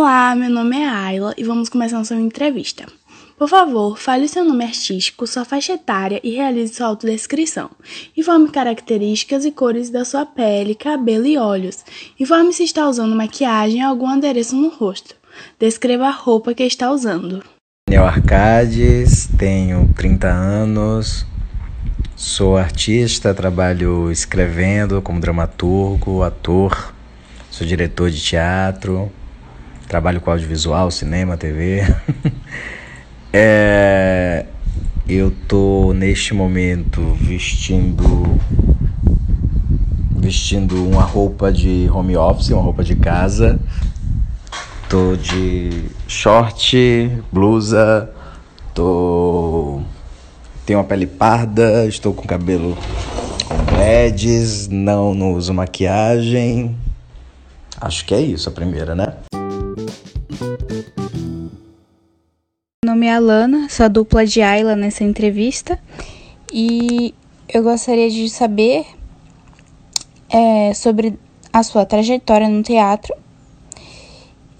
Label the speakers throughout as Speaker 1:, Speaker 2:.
Speaker 1: Olá, meu nome é Ayla e vamos começar nossa entrevista. Por favor, fale seu nome artístico, sua faixa etária e realize sua autodescrição. Informe características e cores da sua pele, cabelo e olhos. Informe se está usando maquiagem ou algum adereço no rosto. Descreva a roupa que está usando.
Speaker 2: Daniel Arcades, tenho 30 anos, sou artista, trabalho escrevendo como dramaturgo, ator, sou diretor de teatro, trabalho com audiovisual, cinema, TV. é, eu tô neste momento vestindo vestindo uma roupa de home office, uma roupa de casa. Tô de short, blusa, tô tenho uma pele parda, estou com cabelo com dreads, não, não uso maquiagem. Acho que é isso a primeira, né?
Speaker 3: Meu nome é Alana, sou a dupla de Ayla nessa entrevista e eu gostaria de saber é, sobre a sua trajetória no teatro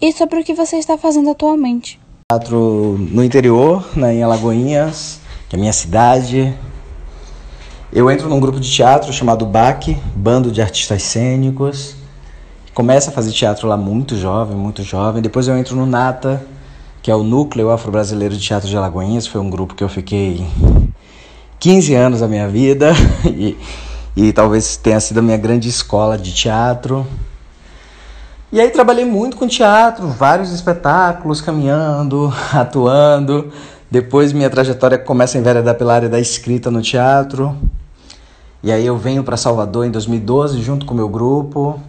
Speaker 3: e sobre o que você está fazendo atualmente.
Speaker 2: Teatro no interior, né, em Alagoinhas, que é a minha cidade. Eu entro num grupo de teatro chamado BAC, Bando de Artistas Cênicos. Começo a fazer teatro lá muito jovem, muito jovem. Depois eu entro no NATA, que é o Núcleo Afro-Brasileiro de Teatro de Alagoinhas. Foi um grupo que eu fiquei 15 anos da minha vida e, e talvez tenha sido a minha grande escola de teatro. E aí trabalhei muito com teatro, vários espetáculos, caminhando, atuando. Depois minha trajetória começa a enveredar pela área da escrita no teatro. E aí eu venho para Salvador em 2012 junto com o meu grupo.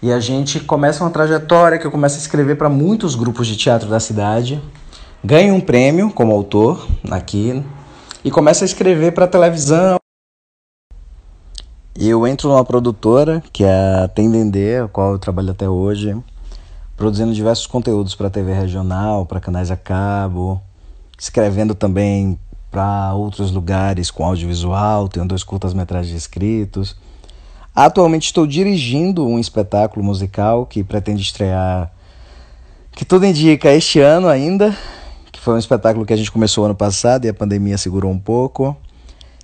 Speaker 2: E a gente começa uma trajetória que eu começo a escrever para muitos grupos de teatro da cidade. Ganho um prêmio como autor aqui e começo a escrever para televisão, e eu entro numa produtora, que é a Tendendê, a qual eu trabalho até hoje, produzindo diversos conteúdos para TV regional, para canais a cabo, escrevendo também para outros lugares com audiovisual, tenho dois curtas-metragens escritos. Atualmente estou dirigindo um espetáculo musical que pretende estrear, que tudo indica, este ano ainda, que foi um espetáculo que a gente começou ano passado e a pandemia segurou um pouco.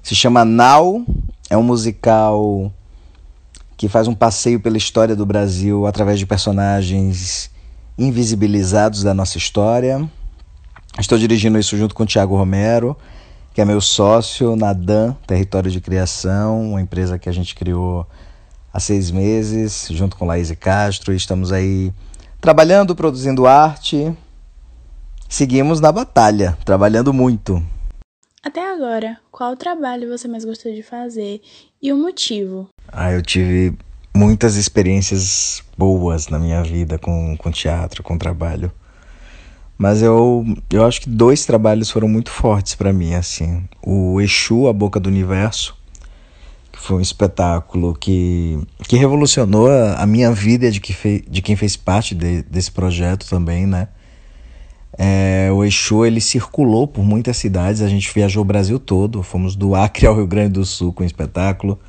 Speaker 2: Se chama Now, é um musical que faz um passeio pela história do Brasil através de personagens invisibilizados da nossa história. Estou dirigindo isso junto com o Tiago Romero, que é meu sócio na DAN, Território de Criação, uma empresa que a gente criou há seis meses, junto com Laís Castro. E estamos aí trabalhando, produzindo arte. Seguimos na batalha, trabalhando muito.
Speaker 1: Até agora, qual trabalho você mais gostou de fazer e o motivo?
Speaker 2: Ah, eu tive muitas experiências boas na minha vida com, com teatro, com trabalho. Mas eu, eu acho que dois trabalhos foram muito fortes para mim, assim. O Exu, A Boca do Universo, que foi um espetáculo que, que revolucionou a, minha vida de, que fe, de quem fez parte de, desse projeto também, né? É, o Exu ele circulou por muitas cidades, a gente viajou o Brasil todo, fomos do Acre ao Rio Grande do Sul com o espetáculo.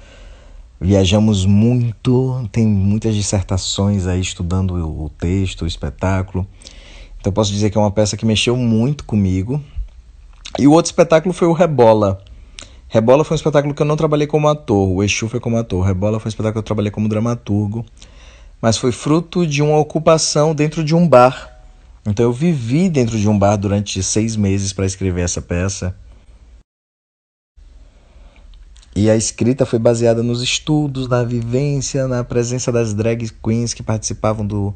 Speaker 2: Viajamos muito, tem muitas dissertações aí estudando o texto, o espetáculo. Então posso dizer que é uma peça que mexeu muito comigo. E o outro espetáculo foi o Rebola. Rebola foi um espetáculo que eu não trabalhei como ator, o Exu foi como ator. Rebola foi um espetáculo que eu trabalhei como dramaturgo, mas foi fruto de uma ocupação dentro de um bar então eu vivi dentro de um bar durante seis meses para escrever essa peça. E a escrita foi baseada nos estudos, na vivência, na presença das drag queens que participavam do,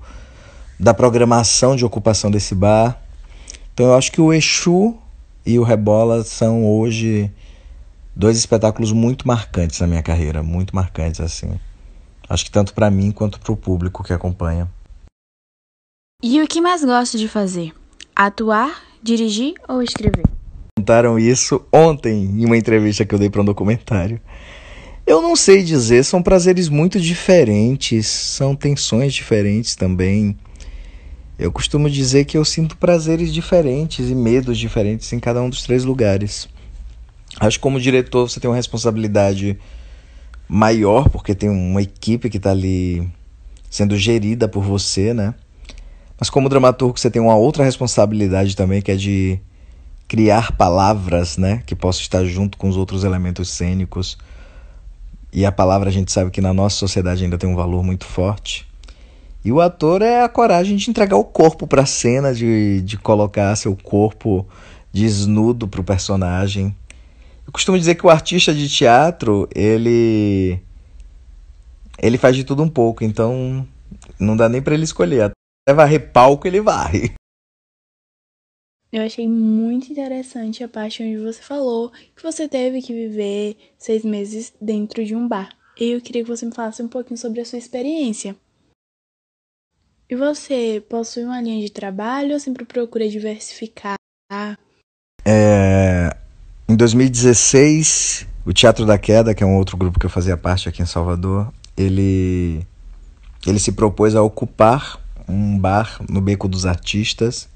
Speaker 2: da programação de ocupação desse bar. Então eu acho que o Exu e o Rebola são hoje dois espetáculos muito marcantes na minha carreira, muito marcantes assim. Acho que tanto para mim quanto para o público que acompanha.
Speaker 1: E o que mais gosta de fazer? Atuar, dirigir ou escrever?
Speaker 2: Contaram isso ontem em uma entrevista que eu dei para um documentário. Eu não sei dizer, são prazeres muito diferentes, são tensões diferentes também. Eu costumo dizer que eu sinto prazeres diferentes e medos diferentes em cada um dos três lugares. Acho que como diretor você tem uma responsabilidade maior, porque tem uma equipe que está ali sendo gerida por você, né? Mas como dramaturgo você tem uma outra responsabilidade também, que é de criar palavras, né, que possam estar junto com os outros elementos cênicos. E a palavra a gente sabe que na nossa sociedade ainda tem um valor muito forte. E o ator é a coragem de entregar o corpo para a cena, de, de colocar seu corpo desnudo para o personagem. Eu costumo dizer que o artista de teatro, ele ele faz de tudo um pouco, então não dá nem para ele escolher. Até varrer palco ele varre.
Speaker 1: Eu achei muito interessante a parte onde você falou que você teve que viver seis meses dentro de um bar. E eu queria que você me falasse um pouquinho sobre a sua experiência. E você possui uma linha de trabalho ou sempre procura diversificar?
Speaker 2: É, em 2016, o Teatro da Queda, que é um outro grupo que eu fazia parte aqui em Salvador, ele, ele se propôs a ocupar um bar no Beco dos Artistas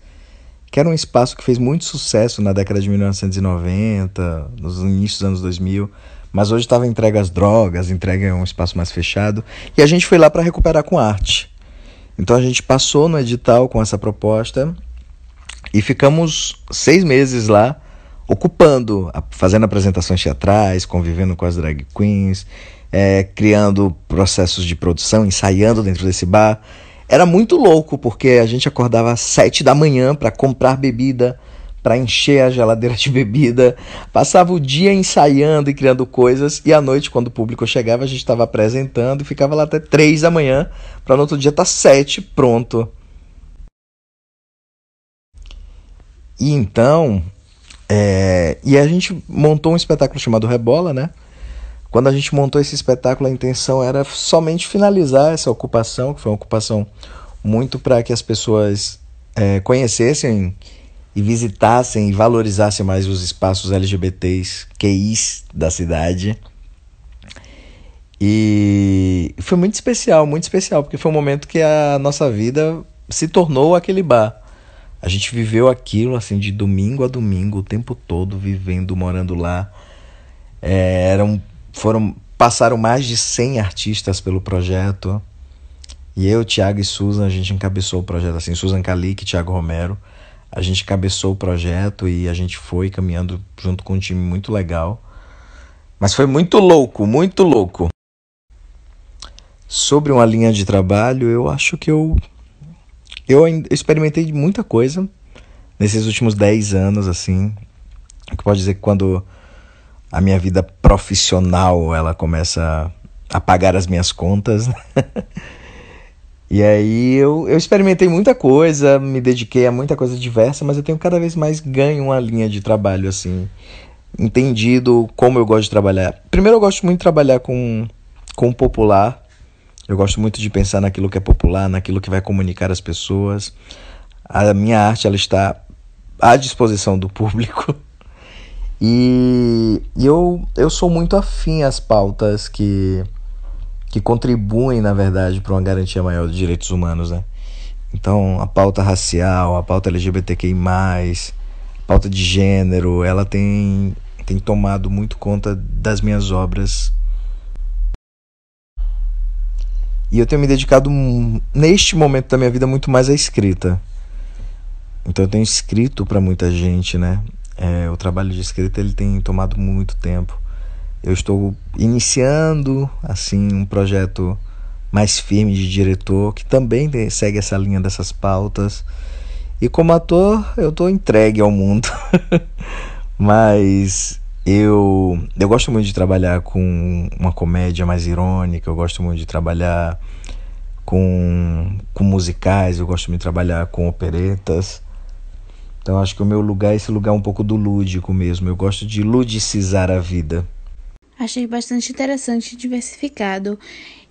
Speaker 2: que era um espaço que fez muito sucesso na década de 1990, nos inícios dos anos 2000, mas hoje estava entregue às drogas, entregue a um espaço mais fechado, e a gente foi lá para recuperar com arte. Então a gente passou no edital com essa proposta e ficamos seis meses lá ocupando, fazendo apresentações teatrais, convivendo com as drag queens, é, criando processos de produção, ensaiando dentro desse bar. Era muito louco, porque a gente acordava às sete da manhã para comprar bebida, para encher a geladeira de bebida, passava o dia ensaiando e criando coisas, e à noite, quando o público chegava, a gente estava apresentando e ficava lá até três da manhã, para no outro dia estar tá sete pronto. E então, é, e a gente montou um espetáculo chamado Rebola, né? Quando a gente montou esse espetáculo, a intenção era somente finalizar essa ocupação, que foi uma ocupação muito para que as pessoas é, conhecessem e visitassem e valorizassem mais os espaços LGBTs, QIs da cidade. E foi muito especial, muito especial, porque foi um momento que a nossa vida se tornou aquele bar. A gente viveu aquilo assim de domingo a domingo, o tempo todo, vivendo, morando lá. É, era um foram passaram mais de 100 artistas pelo projeto. E eu, Thiago e Susan, a gente encabeçou o projeto assim, Susan Calic e Thiago Romero. A gente encabeçou o projeto e a gente foi caminhando junto com um time muito legal. Mas foi muito louco, muito louco. Sobre uma linha de trabalho, eu acho que eu eu experimentei muita coisa nesses últimos 10 anos assim. Que pode dizer que quando a minha vida profissional ela começa a pagar as minhas contas. e aí eu, eu experimentei muita coisa, me dediquei a muita coisa diversa, mas eu tenho cada vez mais ganho uma linha de trabalho assim, entendido como eu gosto de trabalhar. Primeiro eu gosto muito de trabalhar com, com o popular. Eu gosto muito de pensar naquilo que é popular, naquilo que vai comunicar as pessoas. A minha arte ela está à disposição do público. E, e eu, eu sou muito afim às pautas que, que contribuem, na verdade, para uma garantia maior de direitos humanos, né? Então, a pauta racial, a pauta LGBTQI+, a pauta de gênero, ela tem, tem tomado muito conta das minhas obras. E eu tenho me dedicado, neste momento da minha vida, muito mais à escrita. Então, eu tenho escrito para muita gente, né? É, o trabalho de escrita ele tem tomado muito tempo. Eu estou iniciando assim um projeto mais firme de diretor que também segue essa linha dessas pautas. E como ator, eu estou entregue ao mundo. Mas eu, eu gosto muito de trabalhar com uma comédia mais irônica, eu gosto muito de trabalhar com, com musicais, eu gosto muito de trabalhar com operetas. Então acho que o meu lugar é esse lugar um pouco do lúdico mesmo. Eu gosto de ludicizar a vida.
Speaker 3: Achei bastante interessante e diversificado.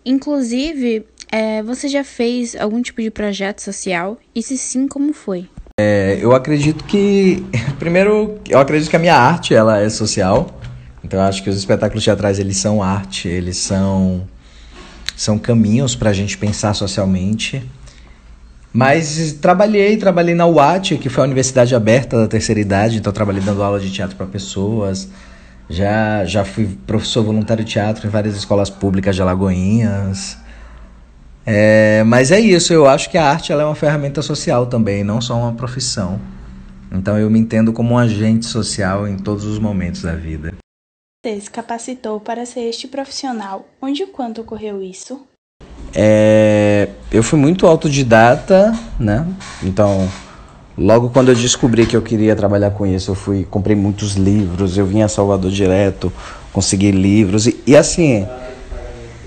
Speaker 3: Inclusive, é, você já fez algum tipo de projeto social? E se sim, como foi?
Speaker 2: É, eu acredito que primeiro eu acredito que a minha arte ela é social. Então eu acho que os espetáculos teatrais eles são arte, eles são são caminhos para a gente pensar socialmente. Mas trabalhei, trabalhei na UAT, que foi a Universidade Aberta da Terceira Idade, então trabalhei dando aula de teatro para pessoas. Já, já fui professor voluntário de teatro em várias escolas públicas de Alagoinhas. É, mas é isso, eu acho que a arte ela é uma ferramenta social também, não só uma profissão. Então eu me entendo como um agente social em todos os momentos da vida.
Speaker 1: Você se capacitou para ser este profissional. Onde e quando ocorreu isso?
Speaker 2: É, eu fui muito autodidata, né? Então, logo quando eu descobri que eu queria trabalhar com isso, eu fui, comprei muitos livros, eu vim a Salvador direto, consegui livros e, e assim,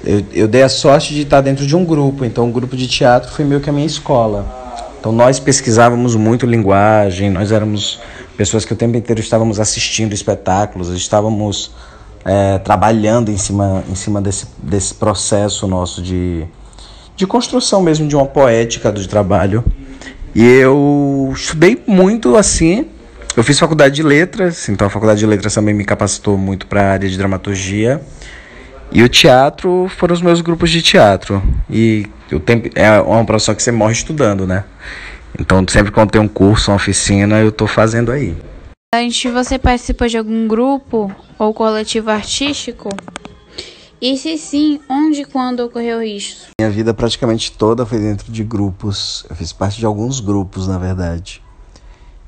Speaker 2: eu, eu dei a sorte de estar dentro de um grupo, então o grupo de teatro foi meio que a minha escola. Então nós pesquisávamos muito linguagem, nós éramos pessoas que o tempo inteiro estávamos assistindo espetáculos, estávamos é, trabalhando em cima, em cima desse, desse processo nosso de, de construção mesmo de uma poética do trabalho. E eu estudei muito assim. Eu fiz faculdade de letras, então a faculdade de letras também me capacitou muito para a área de dramaturgia. E o teatro foram os meus grupos de teatro. E o tempo é uma profissão que você morre estudando, né? Então sempre quando tem um curso, uma oficina, eu estou fazendo aí.
Speaker 3: Antes você participou de algum grupo ou coletivo artístico? E se sim, onde e quando ocorreu isso?
Speaker 2: Minha vida praticamente toda foi dentro de grupos. Eu fiz parte de alguns grupos, na verdade.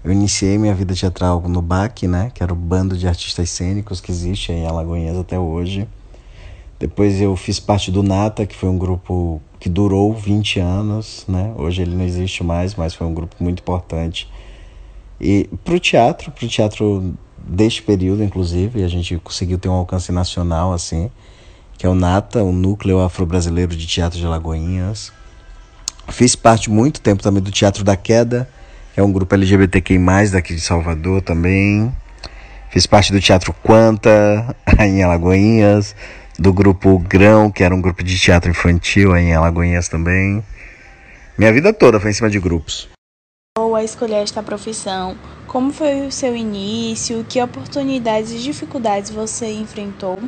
Speaker 2: Eu iniciei minha vida teatral no BAC, né, que era o bando de artistas cênicos que existe em Alagoinhas até hoje. Depois eu fiz parte do Nata, que foi um grupo que durou 20 anos, né? Hoje ele não existe mais, mas foi um grupo muito importante. E para o teatro, para o teatro deste período, inclusive, a gente conseguiu ter um alcance nacional, assim, que é o Nata, o Núcleo Afro-Brasileiro de Teatro de Alagoinhas. Fiz parte muito tempo também do Teatro da Queda, que é um grupo LGBTQI+, daqui de Salvador também. Fiz parte do Teatro Quanta, em Alagoinhas do grupo Grão, que era um grupo de teatro infantil em Alagoinhas também. Minha vida toda foi em cima de grupos.
Speaker 1: Ou a escolher esta profissão, como foi o seu início, que oportunidades e dificuldades você enfrentou?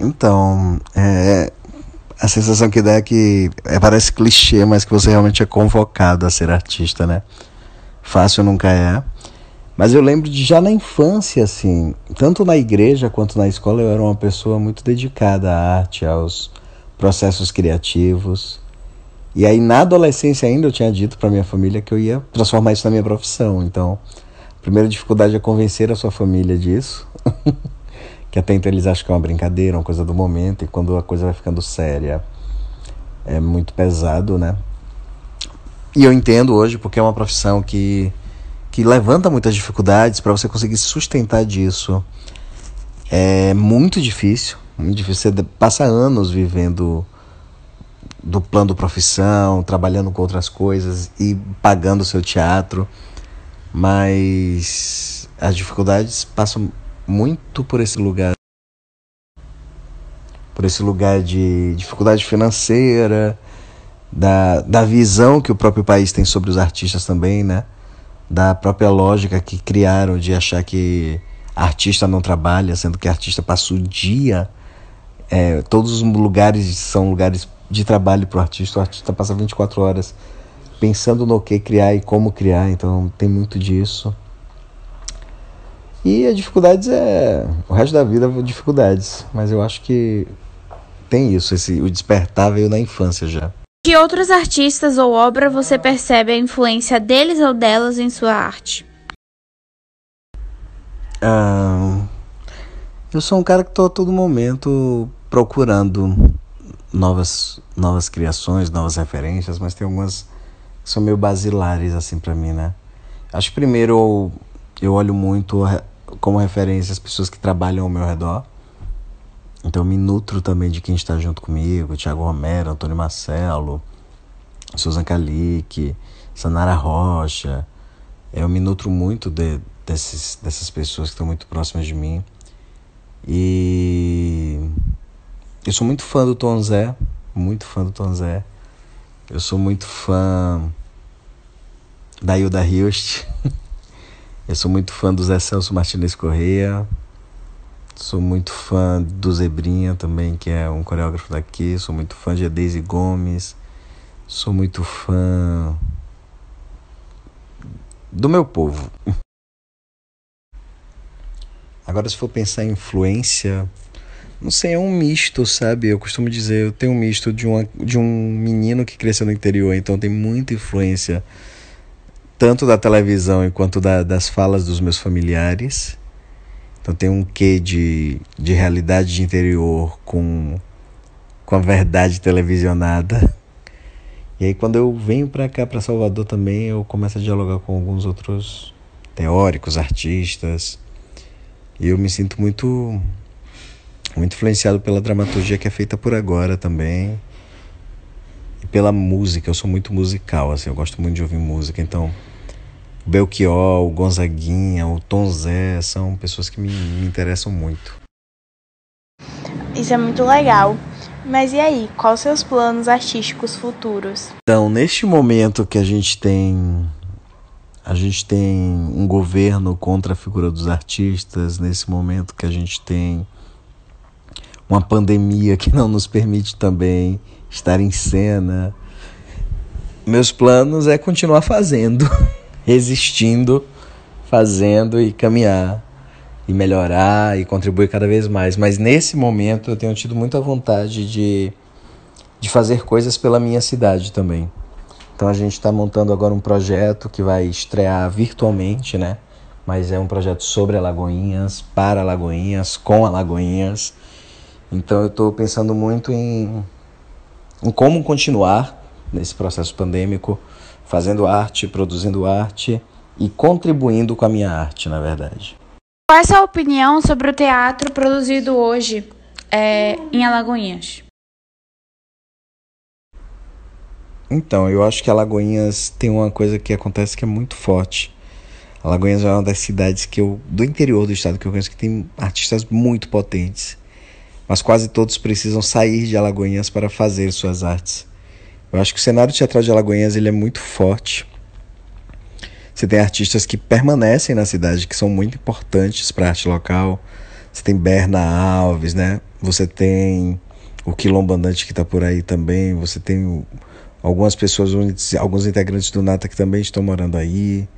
Speaker 2: Então, é, a sensação que dá é que é, parece clichê, mas que você realmente é convocado a ser artista, né? Fácil nunca é. Mas eu lembro de já na infância, assim, tanto na igreja quanto na escola, eu era uma pessoa muito dedicada à arte, aos processos criativos. E aí na adolescência ainda eu tinha dito para minha família que eu ia transformar isso na minha profissão. Então, a primeira dificuldade é convencer a sua família disso. que até então eles acham que é uma brincadeira, uma coisa do momento, e quando a coisa vai ficando séria, é muito pesado, né? E eu entendo hoje porque é uma profissão que que levanta muitas dificuldades para você conseguir se sustentar disso. É muito difícil, muito difícil. Você passa anos vivendo do plano profissão, trabalhando com outras coisas e pagando o seu teatro, mas as dificuldades passam muito por esse lugar por esse lugar de dificuldade financeira, da, da visão que o próprio país tem sobre os artistas também, né? da própria lógica que criaram de achar que artista não trabalha, sendo que artista passa o dia. É, todos os lugares são lugares de trabalho para o artista. O artista passa 24 horas pensando no que criar e como criar, então tem muito disso. E as dificuldades é. O resto da vida é dificuldades, mas eu acho que tem isso, esse, o despertar veio na infância já.
Speaker 3: Que outros artistas ou obra você percebe a influência deles ou delas em sua arte?
Speaker 2: Ah, eu sou um cara que estou a todo momento procurando novas, novas criações, novas referências, mas tem algumas que são meio basilares assim para mim, né? Acho que primeiro eu, eu olho muito como referência as pessoas que trabalham ao meu redor. Então me nutro também de quem está junto comigo, Tiago Romero, Antônio Marcelo, Susan Kalik, Sanara Rocha. Eu me nutro muito de, desses, dessas pessoas que estão muito próximas de mim. E eu sou muito fã do Tom Zé, muito fã do Tom Zé. Eu sou muito fã da Hilda Hilst. Eu sou muito fã do Zé Celso Martinez Correia. Sou muito fã do Zebrinha também, que é um coreógrafo daqui. Sou muito fã de Daisy Gomes. Sou muito fã do meu povo. Agora, se for pensar em influência, não sei, é um misto, sabe? Eu costumo dizer, eu tenho um misto de, uma, de um menino que cresceu no interior, então tem muita influência tanto da televisão quanto da, das falas dos meus familiares. Então tem um quê de, de realidade de interior com, com a verdade televisionada. E aí quando eu venho para cá, para Salvador também, eu começo a dialogar com alguns outros teóricos, artistas. E eu me sinto muito muito influenciado pela dramaturgia que é feita por agora também. E pela música, eu sou muito musical, assim, eu gosto muito de ouvir música, então o Belchior, o Gonzaguinha, o Tom Zé são pessoas que me, me interessam muito.
Speaker 1: Isso é muito legal. Mas e aí, quais seus planos artísticos futuros?
Speaker 2: Então, neste momento que a gente tem a gente tem um governo contra a figura dos artistas, nesse momento que a gente tem uma pandemia que não nos permite também estar em cena. Meus planos é continuar fazendo, resistindo, fazendo e caminhar e melhorar e contribuir cada vez mais. Mas nesse momento eu tenho tido muita vontade de, de fazer coisas pela minha cidade também. Então a gente está montando agora um projeto que vai estrear virtualmente, né? Mas é um projeto sobre Alagoinhas, para Alagoinhas, com Alagoinhas. Então eu estou pensando muito em, em como continuar nesse processo pandêmico, fazendo arte, produzindo arte e contribuindo com a minha arte, na verdade.
Speaker 3: Qual é a sua opinião sobre o teatro produzido hoje é, em Alagoinhas?
Speaker 2: Então, eu acho que Alagoinhas tem uma coisa que acontece que é muito forte. Alagoinhas é uma das cidades que eu do interior do estado que eu conheço que tem artistas muito potentes mas quase todos precisam sair de Alagoinhas para fazer suas artes. Eu acho que o cenário teatral de Alagoinhas ele é muito forte. Você tem artistas que permanecem na cidade, que são muito importantes para a arte local. Você tem Berna Alves, né? Você tem o Quilombo Andante que está por aí também. Você tem algumas pessoas, alguns integrantes do Nata que também estão morando aí.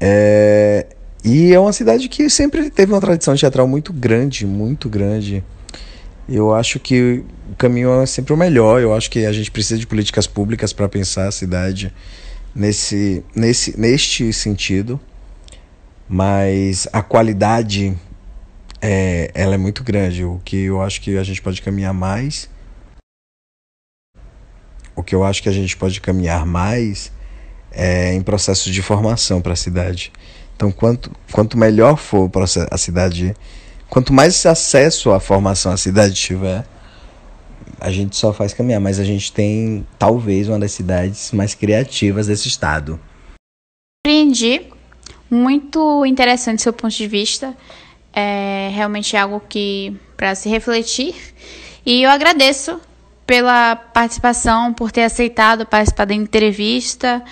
Speaker 2: É... E é uma cidade que sempre teve uma tradição teatral muito grande, muito grande. Eu acho que o caminho é sempre o melhor. Eu acho que a gente precisa de políticas públicas para pensar a cidade nesse, nesse, neste sentido. Mas a qualidade é, ela é muito grande. O que eu acho que a gente pode caminhar mais. O que eu acho que a gente pode caminhar mais é em processos de formação para a cidade. Então, quanto, quanto melhor for a cidade Quanto mais acesso à formação a cidade tiver, a gente só faz caminhar, mas a gente tem talvez uma das cidades mais criativas desse estado.
Speaker 3: Compreendi. Muito interessante seu ponto de vista. É realmente algo que para se refletir. E eu agradeço pela participação, por ter aceitado participar da entrevista.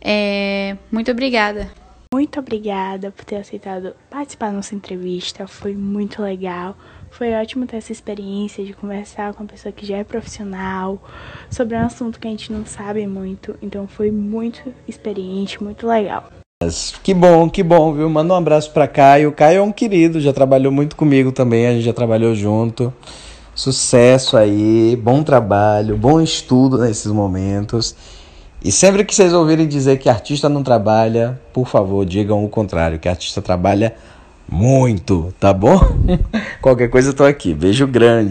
Speaker 3: É, muito obrigada.
Speaker 1: Muito obrigada por ter aceitado participar da nossa entrevista. Foi muito legal. Foi ótimo ter essa experiência de conversar com uma pessoa que já é profissional sobre um assunto que a gente não sabe muito. Então foi muito experiente, muito legal.
Speaker 2: Que bom, que bom, viu? Manda um abraço para Caio. Caio é um querido, já trabalhou muito comigo também, a gente já trabalhou junto. Sucesso aí, bom trabalho, bom estudo nesses momentos. E sempre que vocês ouvirem dizer que artista não trabalha, por favor, digam o contrário, que artista trabalha muito, tá bom? Qualquer coisa eu tô aqui. Beijo grande.